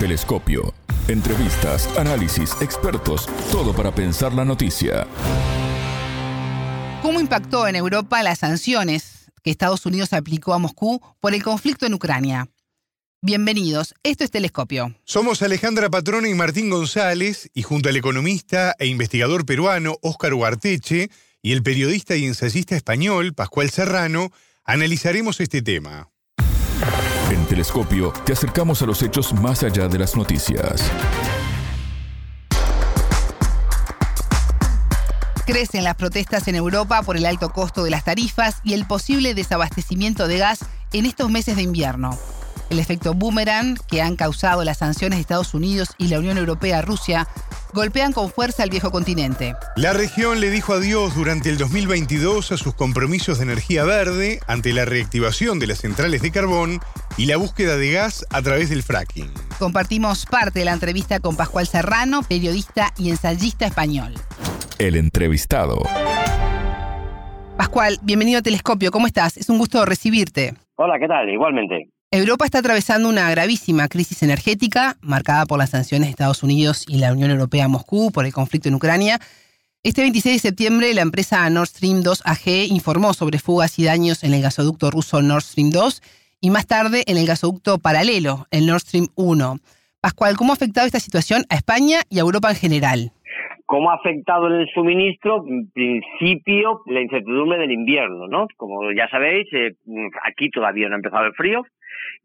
Telescopio. Entrevistas, análisis, expertos, todo para pensar la noticia. ¿Cómo impactó en Europa las sanciones que Estados Unidos aplicó a Moscú por el conflicto en Ucrania? Bienvenidos, esto es Telescopio. Somos Alejandra Patrona y Martín González, y junto al economista e investigador peruano Óscar Huarteche y el periodista y ensayista español Pascual Serrano, analizaremos este tema. Telescopio te acercamos a los hechos más allá de las noticias. Crecen las protestas en Europa por el alto costo de las tarifas y el posible desabastecimiento de gas en estos meses de invierno. El efecto boomerang que han causado las sanciones de Estados Unidos y la Unión Europea a Rusia golpean con fuerza al viejo continente. La región le dijo adiós durante el 2022 a sus compromisos de energía verde ante la reactivación de las centrales de carbón y la búsqueda de gas a través del fracking. Compartimos parte de la entrevista con Pascual Serrano, periodista y ensayista español. El entrevistado. Pascual, bienvenido a Telescopio, ¿cómo estás? Es un gusto recibirte. Hola, ¿qué tal? Igualmente. Europa está atravesando una gravísima crisis energética marcada por las sanciones de Estados Unidos y la Unión Europea a Moscú por el conflicto en Ucrania. Este 26 de septiembre, la empresa Nord Stream 2 AG informó sobre fugas y daños en el gasoducto ruso Nord Stream 2 y más tarde en el gasoducto paralelo, el Nord Stream 1. Pascual, ¿cómo ha afectado esta situación a España y a Europa en general? ¿Cómo ha afectado en el suministro? En principio, la incertidumbre del invierno, ¿no? Como ya sabéis, eh, aquí todavía no ha empezado el frío,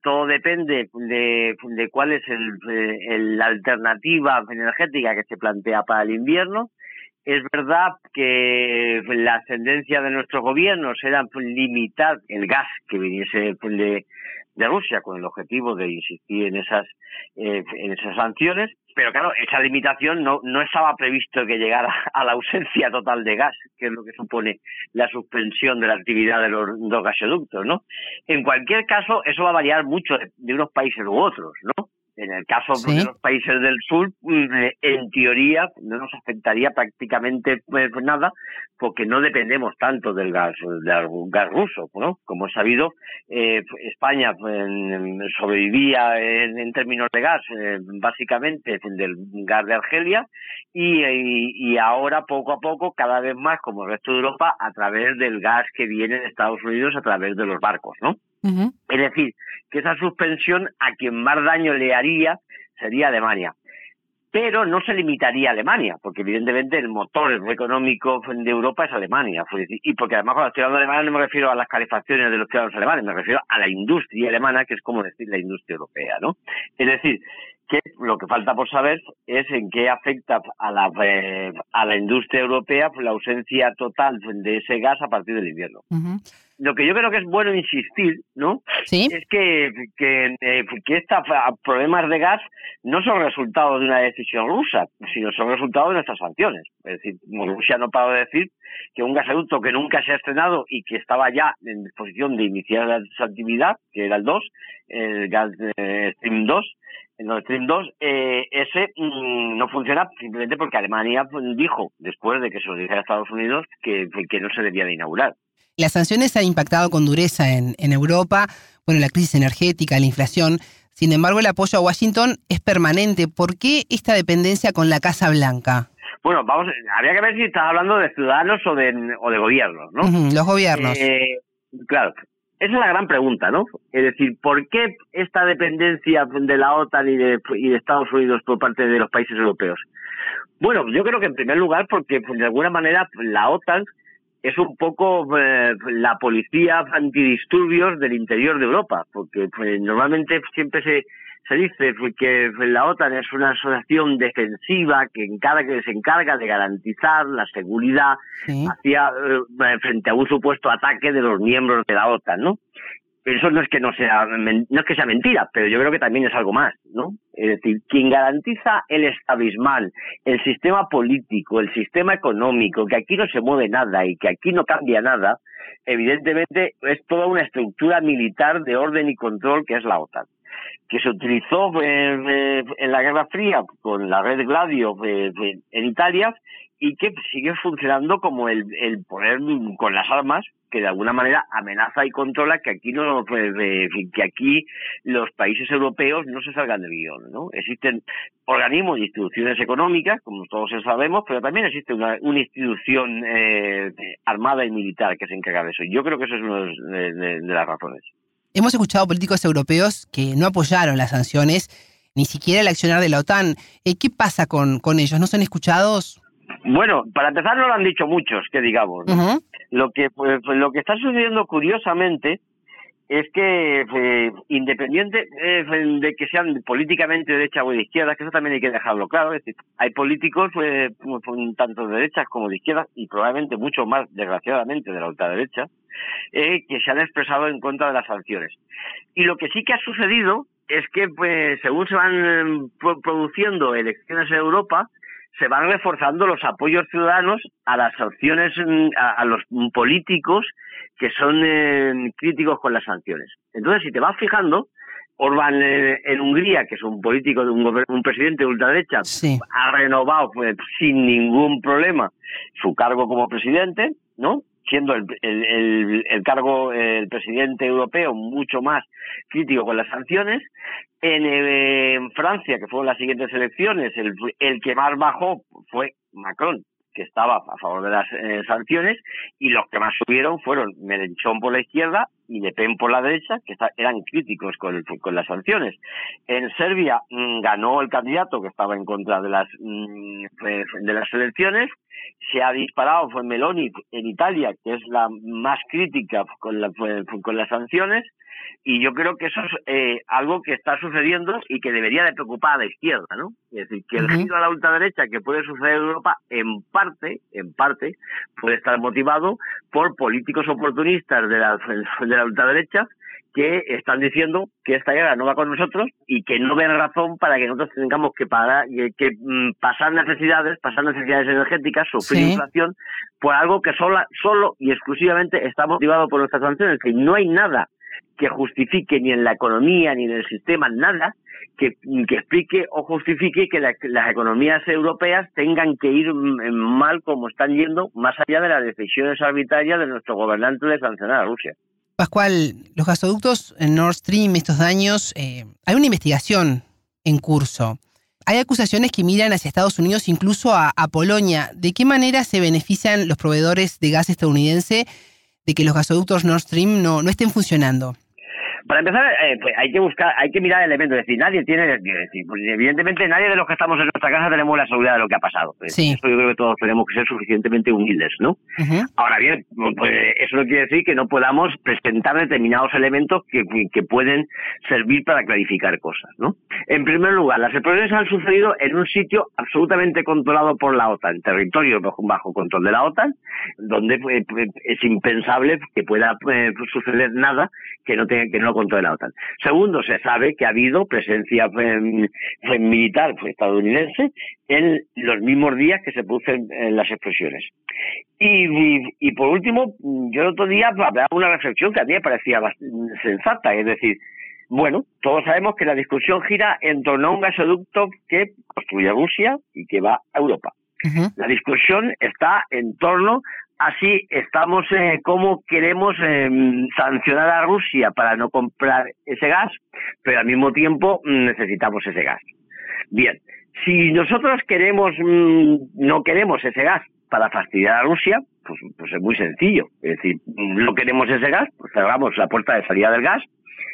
todo depende de, cuál es el, la alternativa energética que se plantea para el invierno. Es verdad que la tendencia de nuestros gobiernos era limitar el gas que viniese de, de Rusia con el objetivo de insistir en esas eh, en esas sanciones. Pero claro esa limitación no no estaba previsto que llegara a la ausencia total de gas que es lo que supone la suspensión de la actividad de los dos gasoductos no en cualquier caso eso va a variar mucho de unos países u otros no en el caso de los países del sur, mm, eh, en teoría no nos afectaría prácticamente pues, nada porque no dependemos tanto del gas, del gas ruso, ¿no? Como he sabido, eh, España pues, sobrevivía en, términos de gas eh, básicamente del gas de Argelia y, y, ahora poco a poco, cada vez más como el resto de Europa, a través del gas que viene de Estados Unidos a través de los barcos, ¿no? Es decir, que esa suspensión a quien más daño le haría sería Alemania. Pero no se limitaría a Alemania, porque evidentemente el motor económico de Europa es Alemania. Y porque además cuando estoy hablando de Alemania no me refiero a las calefacciones de los ciudadanos alemanes, me refiero a la industria alemana, que es como decir la industria europea, ¿no? Es decir, que lo que falta por saber es en qué afecta a la, eh, a la industria europea la ausencia total de ese gas a partir del invierno lo que yo creo que es bueno insistir, ¿no? ¿Sí? Es que, que, eh, que estos problemas de gas no son resultado de una decisión rusa, sino son resultado de nuestras sanciones. Es decir, Rusia no paró de decir que un gasoducto que nunca se ha estrenado y que estaba ya en disposición de iniciar su actividad, que era el 2, el gas Stream 2, el Nord Stream 2, eh, ese mm, no funciona simplemente porque Alemania dijo, después de que se lo dijera a Estados Unidos, que, que no se debía de inaugurar. Las sanciones han impactado con dureza en, Europa, bueno, la crisis energética, la inflación. Sin embargo, el apoyo a Washington es permanente. ¿Por qué esta dependencia con la Casa Blanca? Bueno, vamos, habría que ver si estás hablando de ciudadanos o de, o de gobiernos, ¿no? los gobiernos. Eh, claro, esa es la gran pregunta, ¿no? Es decir, ¿por qué esta dependencia de la OTAN y de, y de Estados Unidos por parte de los países europeos? Bueno, yo creo que en primer lugar porque pues, de alguna manera la OTAN es un poco eh, la policía antidisturbios del interior de Europa, porque pues, normalmente siempre se, se dice que la OTAN es una asociación defensiva que, encarga, que se encarga de garantizar la seguridad hacia, eh, frente a un supuesto ataque de los miembros de la OTAN, ¿no? Eso no es que no sea no es que sea mentira, pero yo creo que también es algo más, ¿no? Es decir, quien garantiza el estabismal, el sistema político, el sistema económico, que aquí no se mueve nada y que aquí no cambia nada, evidentemente es toda una estructura militar de orden y control que es la OTAN que se utilizó en, la Guerra Fría con la red Gladio en Italia y que sigue funcionando como el, el poder con las armas que de alguna manera amenaza y controla que aquí no pues, que aquí los países europeos no se salgan del guion, ¿no? Existen organismos y instituciones económicas, como todos sabemos, pero también existe una, institución eh, armada y militar que se encarga de eso. Yo creo que eso es una de, las razones. Hemos escuchado políticos europeos que no apoyaron las sanciones, ni siquiera el accionar de la OTAN. Eh, ¿Qué pasa con, con ellos? ¿No son escuchados? Bueno, para empezar no lo han dicho muchos, que digamos. Lo que pues, pues, lo que está sucediendo curiosamente es que eh, independiente eh, de que sean políticamente de derecha o de izquierda, que eso también hay que dejarlo claro, es decir, hay políticos eh, tanto de derechas como de izquierda y probablemente mucho más desgraciadamente de la ultraderecha eh, que se han expresado en contra de las sanciones. Y lo que sí que ha sucedido es que pues según se van produciendo elecciones en Europa, se van reforzando los apoyos ciudadanos a las sanciones, mm, a, los políticos que son eh, críticos con las sanciones. Entonces, si te vas fijando, Orbán eh, en Hungría, que es un político, de un, presidente de ultraderecha, ha renovado pues, sin ningún problema su cargo como presidente, ¿no? Siendo el, el, el, cargo el presidente europeo mucho más crítico con las sanciones. En, en Francia, que fueron las siguientes elecciones, el, el que más bajó fue Macron, que estaba a favor de las eh, sanciones, y los que más subieron fueron Melenchón por la izquierda y Le Pen por la derecha, que eran críticos con, con las sanciones. En Serbia mm, ganó el candidato que estaba en contra de las, mm, de las elecciones, se ha disparado fue Meloni en Italia, que es la más crítica con, la, con las sanciones, y yo creo que eso es eh, algo que está sucediendo y que debería de preocupar a la izquierda, ¿no? Es decir, que el giro a la ultraderecha que puede suceder en Europa, en parte, en parte, puede estar motivado por políticos oportunistas de la, de la ultraderecha que están diciendo que esta guerra no va con nosotros y que no ven razón para que nosotros tengamos que parar, que, mm, pasar necesidades, pasar necesidades energéticas, sufrir inflación, por algo que solo, solo y exclusivamente está motivado por nuestras sanciones, que no hay nada que justifique ni en la economía ni en el sistema nada que, que explique o justifique que las economías europeas tengan que ir mm, mal como están yendo, más allá de las decisiones arbitrarias de nuestro gobernante de sancionar a Rusia. Pascual, los gasoductos en Nord Stream estos daños, eh, hay una investigación en curso. Hay acusaciones que miran hacia Estados Unidos, incluso a, a, Polonia. ¿De qué manera se benefician los proveedores de gas estadounidense de que los gasoductos Nord Stream no, no estén funcionando? Para empezar, eh, pues hay que buscar, hay que mirar elementos. Es decir, nadie tiene, decir, pues evidentemente nadie de los que estamos en nuestra casa tenemos la seguridad de lo que ha pasado. Sí. Eso yo creo que todos tenemos que ser suficientemente humildes, ¿no? Ahora bien, pues eso no quiere decir que no podamos presentar determinados elementos que, que pueden servir para clarificar cosas, ¿no? En primer lugar, las explosiones han sucedido en un sitio absolutamente controlado por la OTAN, territorio bajo, control de la OTAN, donde pues, es impensable que pueda eh, suceder nada que no tenga que no contra la OTAN. Segundo, se sabe que ha habido presencia militar estadounidense en los mismos días que se producen las explosiones. Y, por último, yo el otro día hablaba una reflexión que a mí me parecía sensata, es decir, bueno, todos sabemos que la discusión gira en torno a un gasoducto que construye Rusia y que va a Europa. La discusión está en torno Así estamos, eh, cómo queremos em, sancionar a Rusia para no comprar ese gas, pero al mismo tiempo mm, necesitamos ese gas. Bien, si nosotros queremos, mm, no queremos ese gas para fastidiar a Rusia, pues, pues es muy sencillo. Es decir, no queremos ese gas, pues cerramos la puerta de salida del gas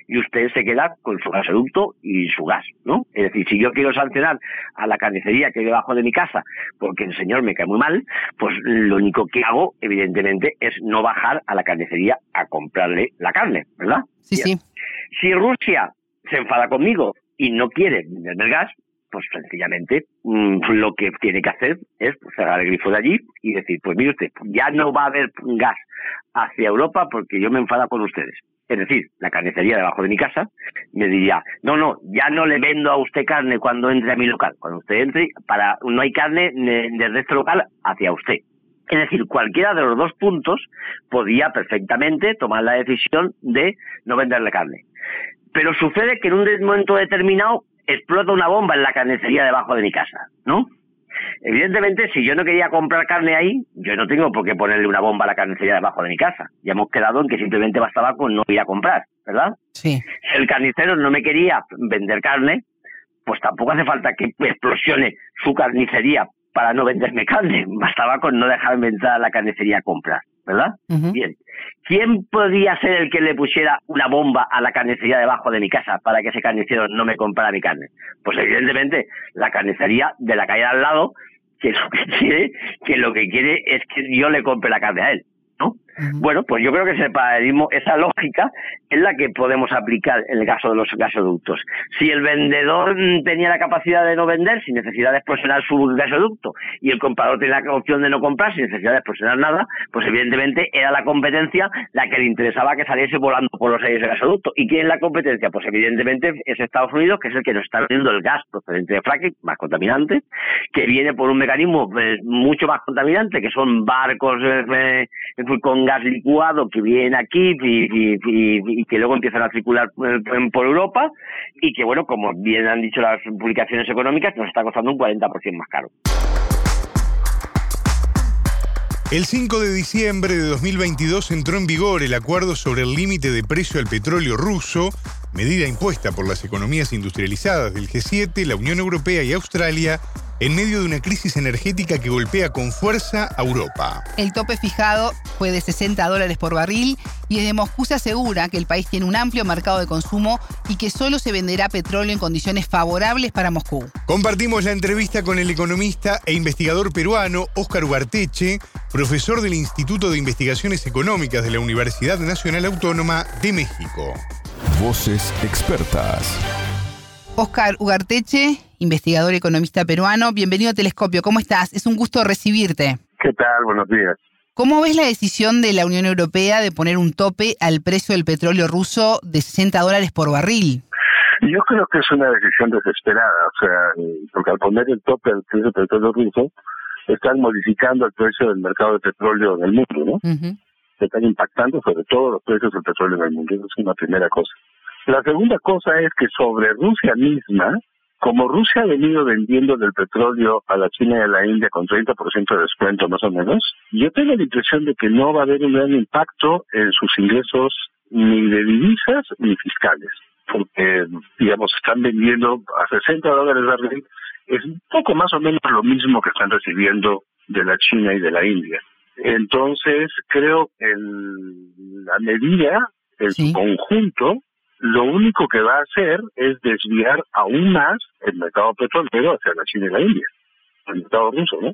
y usted se queda con su gasoducto y su gas, ¿no? Es decir, si yo quiero sancionar a la carnicería que hay debajo de mi casa porque el señor me cae muy mal, pues lo único que hago, evidentemente, es no bajar a la carnicería a comprarle la carne, ¿verdad? Sí, sí. Si Rusia se enfada conmigo y no quiere venderme el gas, pues sencillamente mm, lo que tiene que hacer es cerrar el grifo de allí y decir, pues mire usted, ya no va a haber gas hacia Europa porque yo me enfada con ustedes es decir, la carnicería debajo de mi casa, me diría, no, no, ya no le vendo a usted carne cuando entre a mi local. Cuando usted entre, para no hay carne desde este local hacia usted. Es decir, cualquiera de los dos puntos podía perfectamente tomar la decisión de no venderle carne. Pero sucede que en un momento determinado explota una bomba en la carnicería debajo de mi casa, ¿no? Evidentemente, si yo no quería comprar carne ahí, yo no tengo por qué ponerle una bomba a la carnicería debajo de mi casa. Ya hemos quedado en que simplemente bastaba con no ir a comprar, ¿verdad? Sí. Si el carnicero no me quería vender carne, pues tampoco hace falta que explosione su carnicería para no venderme carne. Bastaba con no dejarme entrar a la carnicería a comprar, ¿verdad? Bien. ¿Quién podía ser el que le pusiera una bomba a la carnicería debajo de mi casa para que ese carnicero no me comprara mi carne? Pues evidentemente la carnicería de la calle al lado, que lo que quiere, que lo que quiere es que yo le compre la carne a él. Bueno, pues yo creo que ese esa lógica es la que podemos aplicar en el caso de los gasoductos. Si el vendedor mm, tenía la capacidad de no vender sin necesidad de explosionar su gasoducto y el comprador tenía la opción de no comprar sin necesidad de explosionar nada, pues evidentemente era la competencia la que le interesaba que saliese volando por los aires del gasoducto. ¿Y quién es la competencia? Pues evidentemente es Estados Unidos, que es el que nos está vendiendo el gas procedente de fracking, más contaminante, que viene por un mecanismo pues, mucho más contaminante, que son barcos eh, eh, gas licuado que viene aquí y, que luego empiezan a circular eh, por Europa y que, bueno, como bien han dicho las publicaciones económicas, nos está costando un 40% más caro. El 5 de diciembre de 2022 entró en vigor el acuerdo sobre el límite de precio al petróleo ruso, medida impuesta por las economías industrializadas del G7, la Unión Europea y Australia en medio de una crisis energética que golpea con fuerza a Europa. El tope fijado fue de 60 dólares por barril y desde Moscú se asegura que el país tiene un amplio mercado de consumo y que solo se venderá petróleo en condiciones favorables para Moscú. Compartimos la entrevista con el economista e investigador peruano Óscar Ugarteche, profesor del Instituto de Investigaciones Económicas de la Universidad Nacional Autónoma de México. Voces expertas. Óscar Ugarteche, investigador economista peruano. Bienvenido a Telescopio. ¿Cómo estás? Es un gusto recibirte. ¿Qué tal? Buenos días. ¿Cómo ves la decisión de la Unión Europea de poner un tope al precio del petróleo ruso de 60 dólares por barril? Yo creo que es una decisión desesperada, o sea, porque al poner el tope al precio del petróleo ruso, están modificando el precio del mercado de petróleo en el mundo, ¿no? Se están impactando sobre todo los precios del petróleo en el mundo, eso es una primera cosa. La segunda cosa es que sobre Rusia misma, como Rusia ha venido vendiendo del petróleo a la China y a la India con 30% de descuento más o menos, yo tengo la impresión de que no va a haber un gran impacto en sus ingresos ni de divisas ni fiscales, porque, digamos, están vendiendo a 60 dólares barril, es un poco más o menos lo mismo que están recibiendo de la China y de la India. Entonces, creo que la medida, en su conjunto, lo único que va a hacer es desviar aún más el mercado petrolero hacia la China y la India, el mercado ruso, ¿no?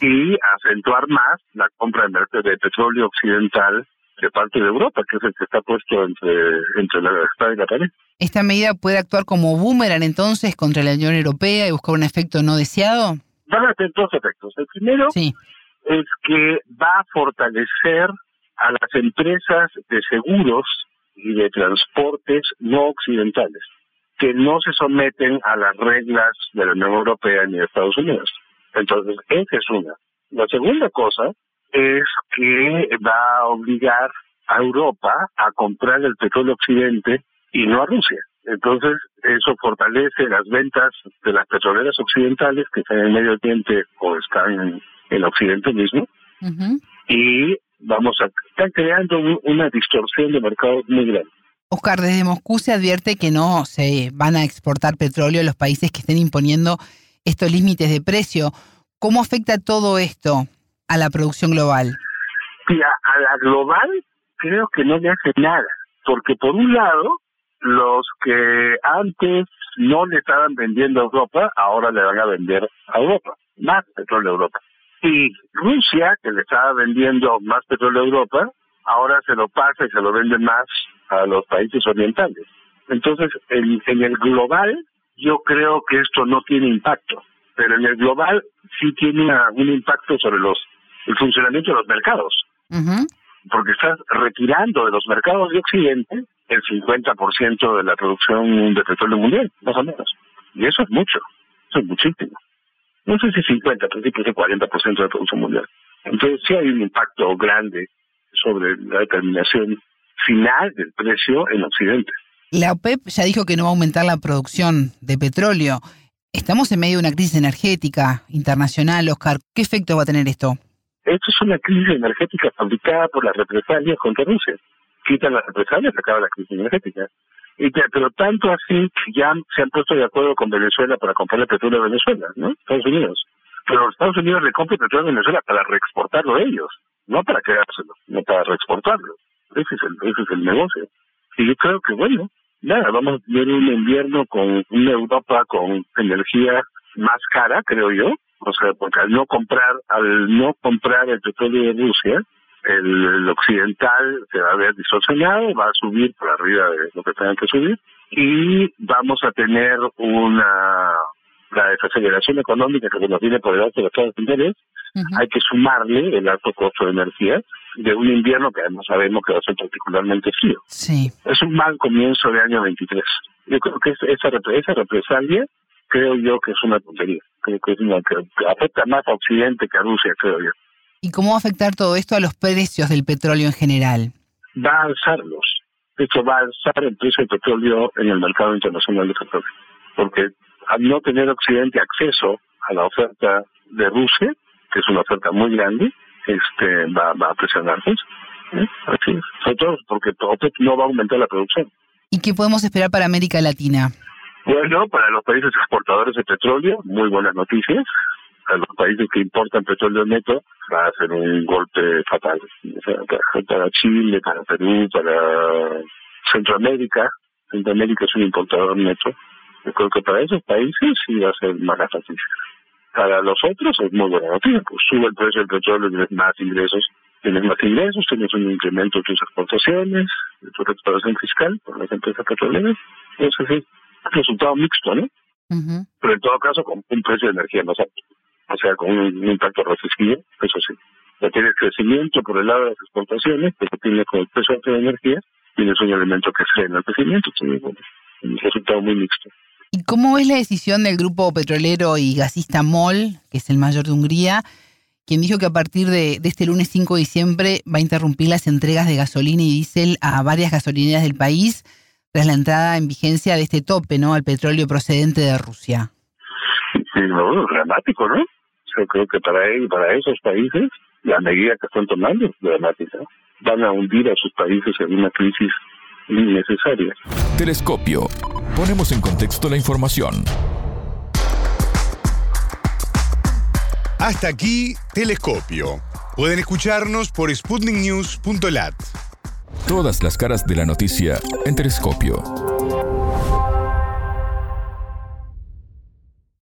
Y acentuar más la compra de petróleo occidental de parte de Europa, que es el que está puesto entre, entre la espada y la pared. ¿Esta medida puede actuar como boomerang entonces contra la Unión Europea y buscar un efecto no deseado? Van a tener dos efectos. El primero es que va a fortalecer a las empresas de seguros y de transportes no occidentales, que no se someten a las reglas de la Unión Europea ni de Estados Unidos. Entonces, esa es una. La segunda cosa es que va a obligar a Europa a comprar el petróleo occidente y no a Rusia. Entonces, eso fortalece las ventas de las petroleras occidentales que están en Medio Oriente o están en el Occidente mismo. Y vamos a estar creando una distorsión de mercado muy grande. Oscar, desde Moscú se advierte que no se van a exportar petróleo a los países que estén imponiendo estos límites de precio. ¿Cómo afecta todo esto a la producción global? a la global creo que no le hace nada, porque por un lado, los que antes no le estaban vendiendo a Europa, ahora le van a vender a Europa, más petróleo a Europa. Y Rusia, que le estaba vendiendo más petróleo a Europa, ahora se lo pasa y se lo vende más a los países orientales. Entonces, en, el global, yo creo que esto no tiene impacto, pero en el global sí tiene un impacto sobre los el funcionamiento de los mercados. Porque estás retirando de los mercados de Occidente el 50% de la producción de petróleo mundial, más o menos. Y eso es mucho, eso es muchísimo no sé si 50, pero sí que 40% de la producción mundial. Entonces sí hay un impacto grande sobre la determinación final del precio en Occidente. La OPEP ya dijo que no va a aumentar la producción de petróleo. Estamos en medio de una crisis energética internacional, Oscar. ¿Qué efecto va a tener esto? Esto es una crisis energética fabricada por las represalias contra Rusia. Quitan las represalias, acaba la crisis energética. Y pero tanto así que ya se han puesto de acuerdo con Venezuela para comprar el petróleo de Venezuela, ¿no? Estados Unidos. Pero Estados Unidos le compran petróleo a Venezuela para reexportarlo a ellos, no para quedárselo, no para reexportarlo. Ese es el, ese es el negocio. Y yo creo que, bueno, nada, vamos a tener un invierno con una Europa con energía más cara, creo yo, o sea, porque al no comprar, al no comprar el petróleo de Rusia, el, occidental se va a ver distorsionado, va a subir por arriba de lo que tenga que subir y vamos a tener una la desaceleración económica que nos viene por debajo de los Estados Unidos, hay que sumarle el alto costo de energía de un invierno que además sabemos que va a ser particularmente frío. Sí. Es un mal comienzo de año 23. Yo creo que esa, esa represalia creo yo que es una tontería. Creo que, es una, que afecta más a Occidente que a Rusia, creo yo. ¿Y cómo va a afectar todo esto a los precios del petróleo en general? Va a alzarlos. Esto va a alzar el precio del petróleo en el mercado internacional de petróleo. Porque al no tener Occidente acceso a la oferta de Rusia, que es una oferta muy grande, este va, va a presionar ¿eh? Así. Sobre todo porque OPEC no va a aumentar la producción. ¿Y qué podemos esperar para América Latina? Bueno, para los países exportadores de petróleo, muy buenas noticias. Para los países que importan petróleo neto, va a ser un golpe fatal. para Chile, para Perú, para Centroamérica. Centroamérica es un importador neto. Yo creo que para esos países sí va a ser mala noticia. Para los otros es muy buena noticia, pues sube el precio del petróleo, tienes más ingresos, tienes más ingresos, tienes un incremento de tus exportaciones, de tu recuperación fiscal por las empresas petroleras. Entonces sí, resultado mixto, ¿no? Pero en todo caso con un precio de energía más alto, o sea, con un, impacto recesivo, eso sí. Ya tienes crecimiento por el lado de las exportaciones, pero tienes con el precio de energía, tienes un elemento que frena el crecimiento, entonces, un resultado muy mixto. ¿Y cómo es la decisión del grupo petrolero y gasista MOL, que es el mayor de Hungría, quien dijo que a partir de, de, este lunes 5 de diciembre va a interrumpir las entregas de gasolina y diésel a varias gasolineras del país tras la entrada en vigencia de este tope ¿no? al petróleo procedente de Rusia? Sí, no, dramático, ¿no? Yo creo que para, él, para esos países la medida que están tomando es dramática. Van a hundir a sus países en una crisis innecesaria. Telescopio. Ponemos en contexto la información. Hasta aquí, Telescopio. Pueden escucharnos por sputniknews.lat. Todas las caras de la noticia en Telescopio.